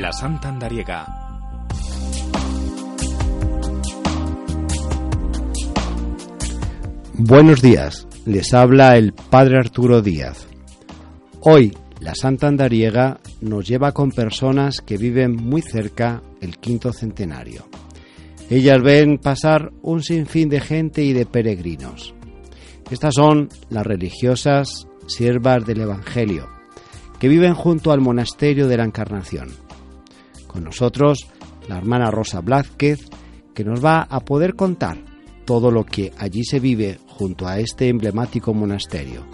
La Santa Andariega. Buenos días, les habla el Padre Arturo Díaz. Hoy la Santa Andariega nos lleva con personas que viven muy cerca el quinto centenario. Ellas ven pasar un sinfín de gente y de peregrinos. Estas son las religiosas siervas del Evangelio, que viven junto al monasterio de la Encarnación. Con nosotros, la hermana Rosa Blázquez, que nos va a poder contar todo lo que allí se vive junto a este emblemático monasterio,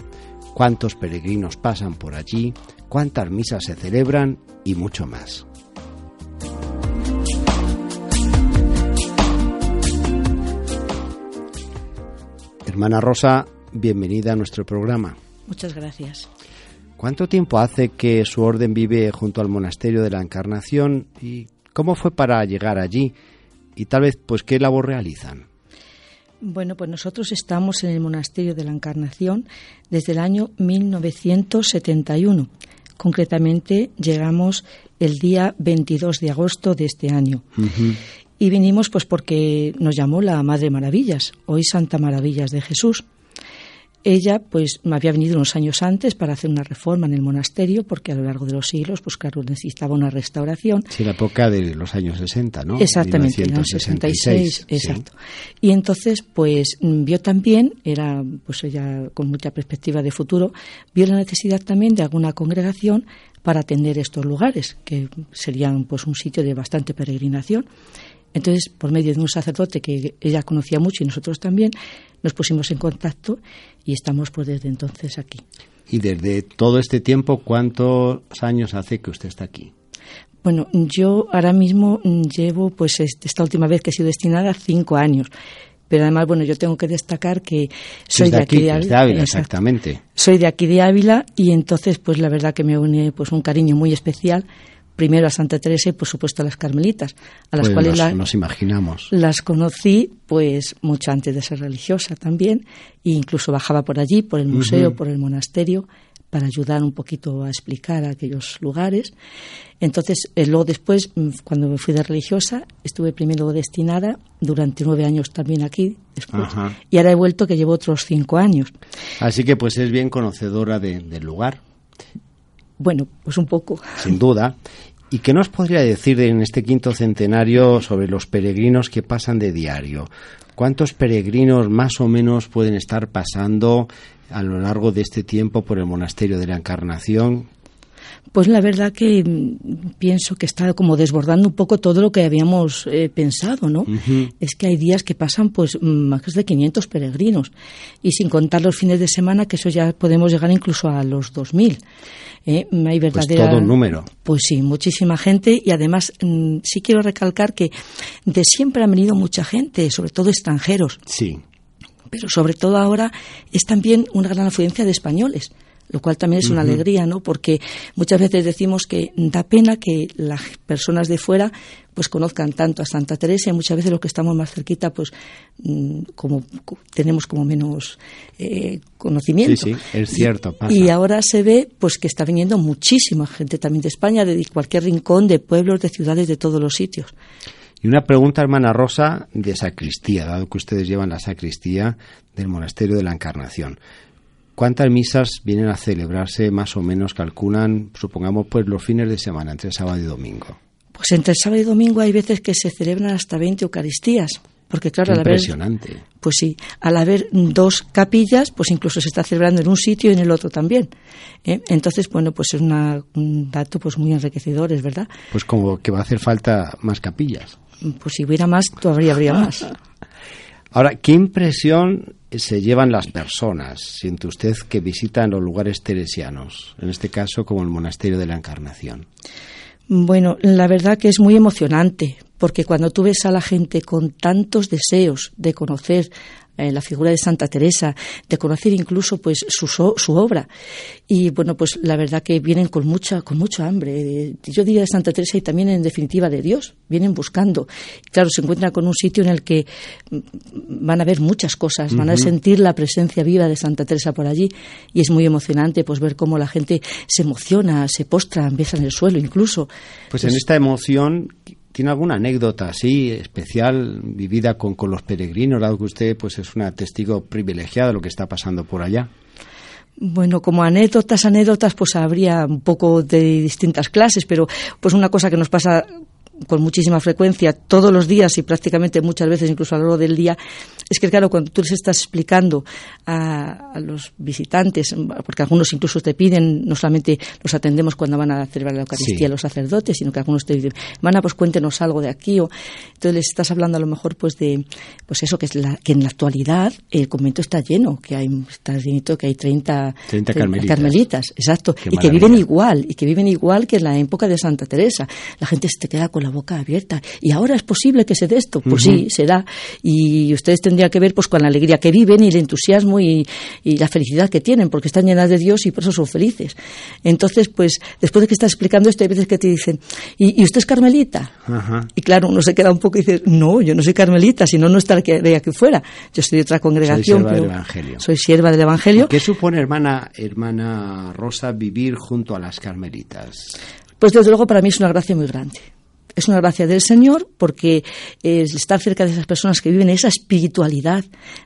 cuántos peregrinos pasan por allí, cuántas misas se celebran y mucho más. Hermana Rosa, bienvenida a nuestro programa. Muchas gracias. ¿Cuánto tiempo hace que su orden vive junto al monasterio de la Encarnación y cómo fue para llegar allí? Y tal vez, pues, ¿qué labor realizan? Bueno, pues nosotros estamos en el monasterio de la Encarnación desde el año 1971. Concretamente, llegamos el día 22 de agosto de este año. Y vinimos pues porque nos llamó la Madre Maravillas, hoy Santa Maravillas de Jesús. Ella, pues, me había venido unos años antes para hacer una reforma en el monasterio, porque a lo largo de los siglos, pues, claro, necesitaba una restauración. Sí, la época de los años 60, ¿no? Exactamente, en los 66, exacto. Y entonces, pues, vio también, era, pues, ella con mucha perspectiva de futuro, vio la necesidad también de alguna congregación para atender estos lugares, que serían, pues, un sitio de bastante peregrinación. Entonces, por medio de un sacerdote que ella conocía mucho y nosotros también, nos pusimos en contacto y estamos pues desde entonces aquí. Y desde todo este tiempo, ¿cuántos años hace que usted está aquí? Bueno, yo ahora mismo llevo, pues esta última vez que he sido destinada, cinco años. Pero además, bueno, yo tengo que destacar que soy de, aquí, de Ávila. exactamente. Soy de aquí de Ávila y entonces, pues la verdad que me une pues un cariño muy especial primero a Santa Teresa y por supuesto a las Carmelitas, a las pues cuales nos, imaginamos. Las conocí pues mucho antes de ser religiosa también e incluso bajaba por allí, por el museo, por el monasterio para ayudar un poquito a explicar aquellos lugares. Entonces, eh, luego después, mm, cuando me fui de religiosa, estuve primero destinada durante nueve años también aquí, después, y ahora he vuelto que llevo otros cinco años. Así que pues es bien conocedora del lugar. Bueno, pues un poco. Sin duda. ¿Y qué nos podría decir en este quinto centenario sobre los peregrinos que pasan de diario? ¿Cuántos peregrinos más o menos pueden estar pasando a lo largo de este tiempo por el monasterio de la Encarnación? Pues la verdad que pienso que está como desbordando un poco todo lo que habíamos eh, pensado, ¿no? Es que hay días que pasan pues más de 500 peregrinos y sin contar los fines de semana que eso ya podemos llegar incluso a los 2000. ¿eh? Hay pues verdadera, todo un número. Pues sí, muchísima gente y además mm, sí quiero recalcar que de siempre han venido mucha gente, sobre todo extranjeros. Sí. Pero sobre todo ahora es también una gran afluencia de españoles lo cual también es una alegría, ¿no? Porque muchas veces decimos que da pena que las personas de fuera pues conozcan tanto a Santa Teresa y muchas veces los que estamos más cerquita pues mm, como tenemos como menos eh, conocimiento. Sí, sí, es cierto. Y, ahora se ve pues que está viniendo muchísima gente también de España, de cualquier rincón, de pueblos, de ciudades, de todos los sitios. Y una pregunta, hermana Rosa, de sacristía, dado que ustedes llevan la sacristía del Monasterio de la Encarnación. ¿Cuántas misas vienen a celebrarse más o menos, calculan, supongamos, pues los fines de semana, entre sábado y domingo? Pues entre sábado y domingo hay veces que se celebran hasta 20 Eucaristías. Porque claro, al haber, impresionante. pues sí, al haber dos capillas, pues incluso se está celebrando en un sitio y en el otro también. ¿eh? Entonces, bueno, pues es un dato pues muy enriquecedor, es verdad. Pues como que va a hacer falta más capillas. Pues si hubiera más, todavía habría más. Ahora, ¿qué impresión se llevan las personas, siente usted, que visitan los lugares teresianos, en este caso como el Monasterio de la Encarnación? Bueno, la verdad que es muy emocionante, porque cuando tú ves a la gente con tantos deseos de conocer eh, la figura de Santa Teresa, de conocer incluso pues su, su obra. Y bueno, pues la verdad que vienen con mucha, con mucho hambre. Yo diría de Santa Teresa y también en definitiva de Dios. Vienen buscando. Claro, se encuentran con un sitio en el que mm, van a ver muchas cosas, van a sentir la presencia viva de Santa Teresa por allí y es muy emocionante pues ver cómo la gente se emociona, se postra, empieza en el suelo incluso. Pues, en pues esta emoción ¿Tiene alguna anécdota así especial vivida con, con los peregrinos, dado que usted pues es una testigo privilegiada de lo que está pasando por allá? Bueno, como anécdotas, anécdotas, pues habría un poco de distintas clases, pero pues una cosa que nos pasa con muchísima frecuencia, todos los días y prácticamente muchas veces, incluso a lo largo del día, es que, claro, cuando tú les estás explicando a, los visitantes, porque algunos incluso te piden, no solamente los atendemos cuando van a celebrar la Eucaristía los sacerdotes, sino que algunos te dicen, Mana, pues cuéntenos algo de aquí, o entonces les estás hablando a lo mejor pues de, pues eso, que es la, que en la actualidad el convento está lleno, que hay, está llenito, que hay 30, 30 carmelitas. carmelitas. exacto, y que viven igual, y que viven igual que en la época de Santa Teresa. La gente se te queda con la boca abierta. ¿Y ahora es posible que se dé esto? Pues sí, será. Y ustedes tendrían que ver pues con la alegría que viven y el entusiasmo y, la felicidad que tienen, porque están llenas de Dios y por eso son felices. Entonces, pues, después de que estás explicando esto, hay veces que te dicen, ¿y, usted es carmelita? Y claro, uno se queda un poco y dice, no, yo no soy carmelita, si no, no estaría aquí fuera. Yo estoy de otra congregación. Soy sierva del Evangelio. Soy sierva del Evangelio. ¿Qué supone, hermana, hermana Rosa, vivir junto a las carmelitas? Pues desde luego para mí es una gracia muy grande es una gracia del Señor porque estar cerca de esas personas que viven esa espiritualidad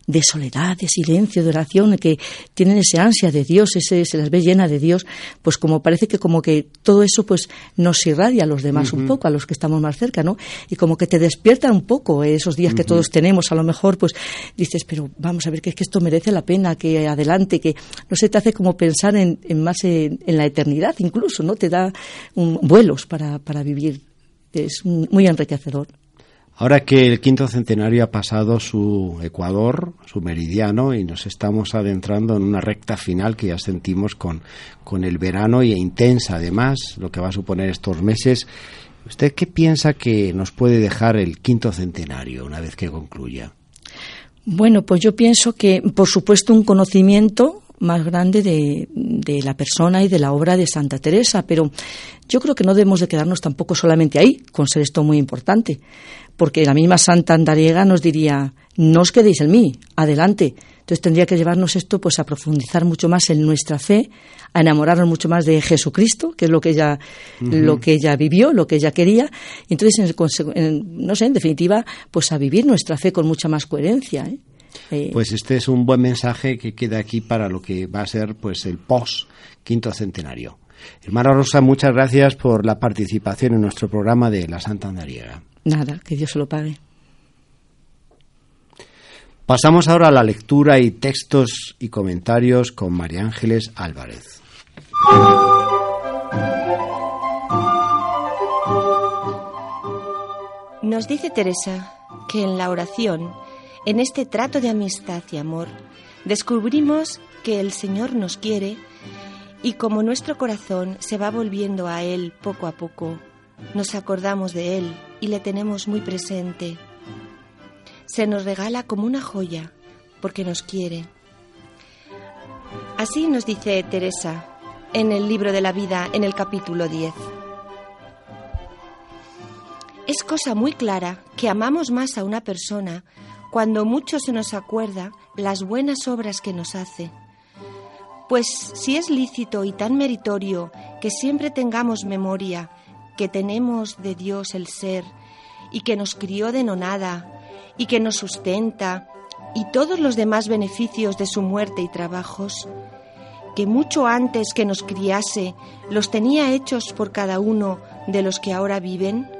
de soledad, de silencio, de oración, que tienen ese ansia de Dios, ese, se las ve llena de Dios, pues como parece que como que todo eso pues nos irradia a los demás un poco, a los que estamos más cerca, ¿no? Y como que te despierta un poco esos días que todos tenemos, a lo mejor pues dices, pero vamos a ver que es que esto merece la pena, que adelante, que no sé, te hace como pensar en, más en, la eternidad incluso, ¿no? Te da vuelos para, para vivir es muy enriquecedor. Ahora que el quinto centenario ha pasado su ecuador, su meridiano, y nos estamos adentrando en una recta final que ya sentimos con, con el verano y intensa además, lo que va a suponer estos meses, ¿usted qué piensa que nos puede dejar el quinto centenario una vez que concluya? Bueno, pues yo pienso que, por supuesto, un conocimiento más grande de, de, la persona y de la obra de Santa Teresa, pero yo creo que no debemos de quedarnos tampoco solamente ahí, con ser esto muy importante, porque la misma Santa Andariega nos diría, no os quedéis en mí, adelante. Entonces tendría que llevarnos esto pues a profundizar mucho más en nuestra fe, a enamorarnos mucho más de Jesucristo, que es lo que ella, lo que ella vivió, lo que ella quería. Entonces, no sé, en definitiva, pues a vivir nuestra fe con mucha más coherencia. ¿eh? Pues este es un buen mensaje que queda aquí para lo que va a ser pues el post quinto centenario. Hermana Rosa, muchas gracias por la participación en nuestro programa de la Santa Andariega. Nada, que Dios se lo pague. Pasamos ahora a la lectura y textos y comentarios con María Ángeles Álvarez. Nos dice Teresa que en la oración en este trato de amistad y amor, descubrimos que el Señor nos quiere y como nuestro corazón se va volviendo a Él poco a poco, nos acordamos de Él y le tenemos muy presente. Se nos regala como una joya porque nos quiere. Así nos dice Teresa en el libro de la vida en el capítulo 10. Es cosa muy clara que amamos más a una persona cuando mucho se nos acuerda las buenas obras que nos hace. Pues si es lícito y tan meritorio que siempre tengamos memoria que tenemos de Dios el ser y que nos crió de no nada y que nos sustenta y todos los demás beneficios de su muerte y trabajos, que mucho antes que nos criase los tenía hechos por cada uno de los que ahora viven,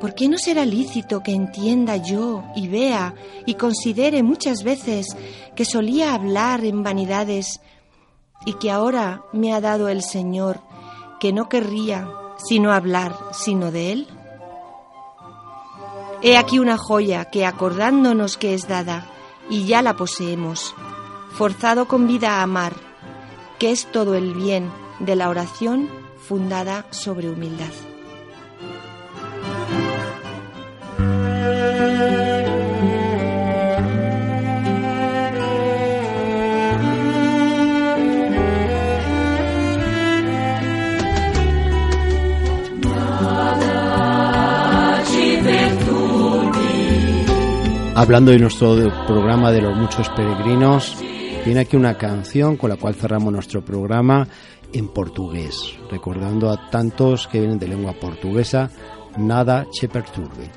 ¿Por qué no será lícito que entienda yo y vea y considere muchas veces que solía hablar en vanidades y que ahora me ha dado el Señor que no querría sino hablar sino de Él? He aquí una joya que acordándonos que es dada y ya la poseemos, forzado con vida a amar, que es todo el bien de la oración fundada sobre humildad. Hablando de nuestro programa de los muchos peregrinos, tiene aquí una canción con la cual cerramos nuestro programa en portugués, recordando a tantos que vienen de lengua portuguesa, nada che perturbe.